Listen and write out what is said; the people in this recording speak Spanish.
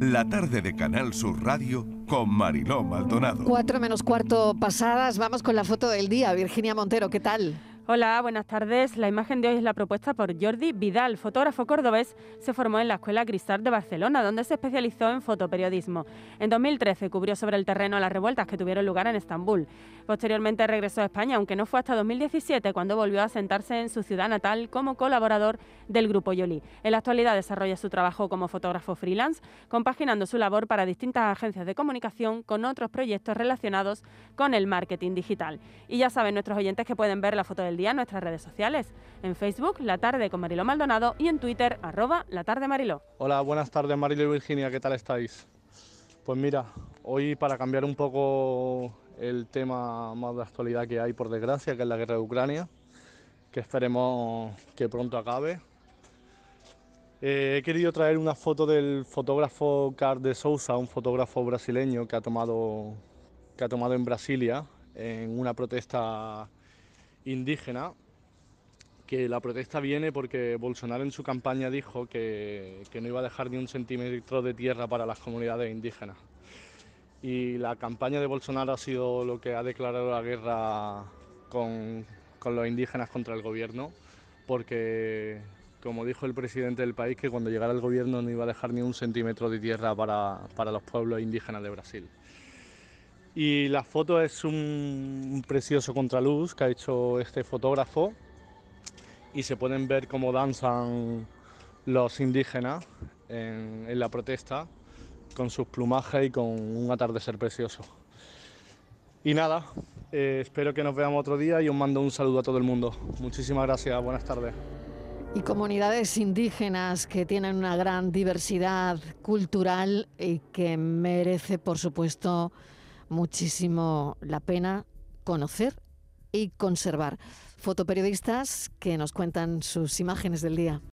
La tarde de Canal Sur Radio con Mariló Maldonado. Cuatro menos cuarto pasadas, vamos con la foto del día. Virginia Montero, ¿qué tal? Hola, buenas tardes. La imagen de hoy es la propuesta por Jordi Vidal, fotógrafo cordobés. Se formó en la Escuela Cristal de Barcelona, donde se especializó en fotoperiodismo. En 2013 cubrió sobre el terreno las revueltas que tuvieron lugar en Estambul. Posteriormente regresó a España, aunque no fue hasta 2017 cuando volvió a sentarse en su ciudad natal como colaborador del Grupo Yoli. En la actualidad desarrolla su trabajo como fotógrafo freelance, compaginando su labor para distintas agencias de comunicación con otros proyectos relacionados con el marketing digital. Y ya saben nuestros oyentes que pueden ver la foto del día en nuestras redes sociales. En Facebook, La Tarde con Mariló Maldonado y en Twitter, arroba La Tarde Mariló. Hola, buenas tardes Mariló y Virginia, ¿qué tal estáis? Pues mira, hoy para cambiar un poco el tema más de actualidad que hay, por desgracia, que es la guerra de Ucrania, que esperemos que pronto acabe. Eh, he querido traer una foto del fotógrafo Car de Souza, un fotógrafo brasileño que ha tomado, que ha tomado en Brasilia en una protesta indígena, que la protesta viene porque Bolsonaro en su campaña dijo que, que no iba a dejar ni un centímetro de tierra para las comunidades indígenas. Y la campaña de Bolsonaro ha sido lo que ha declarado la guerra con, con los indígenas contra el gobierno, porque como dijo el presidente del país, que cuando llegara el gobierno no iba a dejar ni un centímetro de tierra para, para los pueblos indígenas de Brasil. Y la foto es un precioso contraluz que ha hecho este fotógrafo y se pueden ver cómo danzan los indígenas en, la protesta con sus plumajes y con un atardecer precioso. Y nada, eh, espero que nos veamos otro día y os mando un saludo a todo el mundo. Muchísimas gracias, buenas tardes. Y comunidades indígenas que tienen una gran diversidad cultural y que merece, por supuesto, muchísimo la pena conocer y conservar. Fotoperiodistas que nos cuentan sus imágenes del día.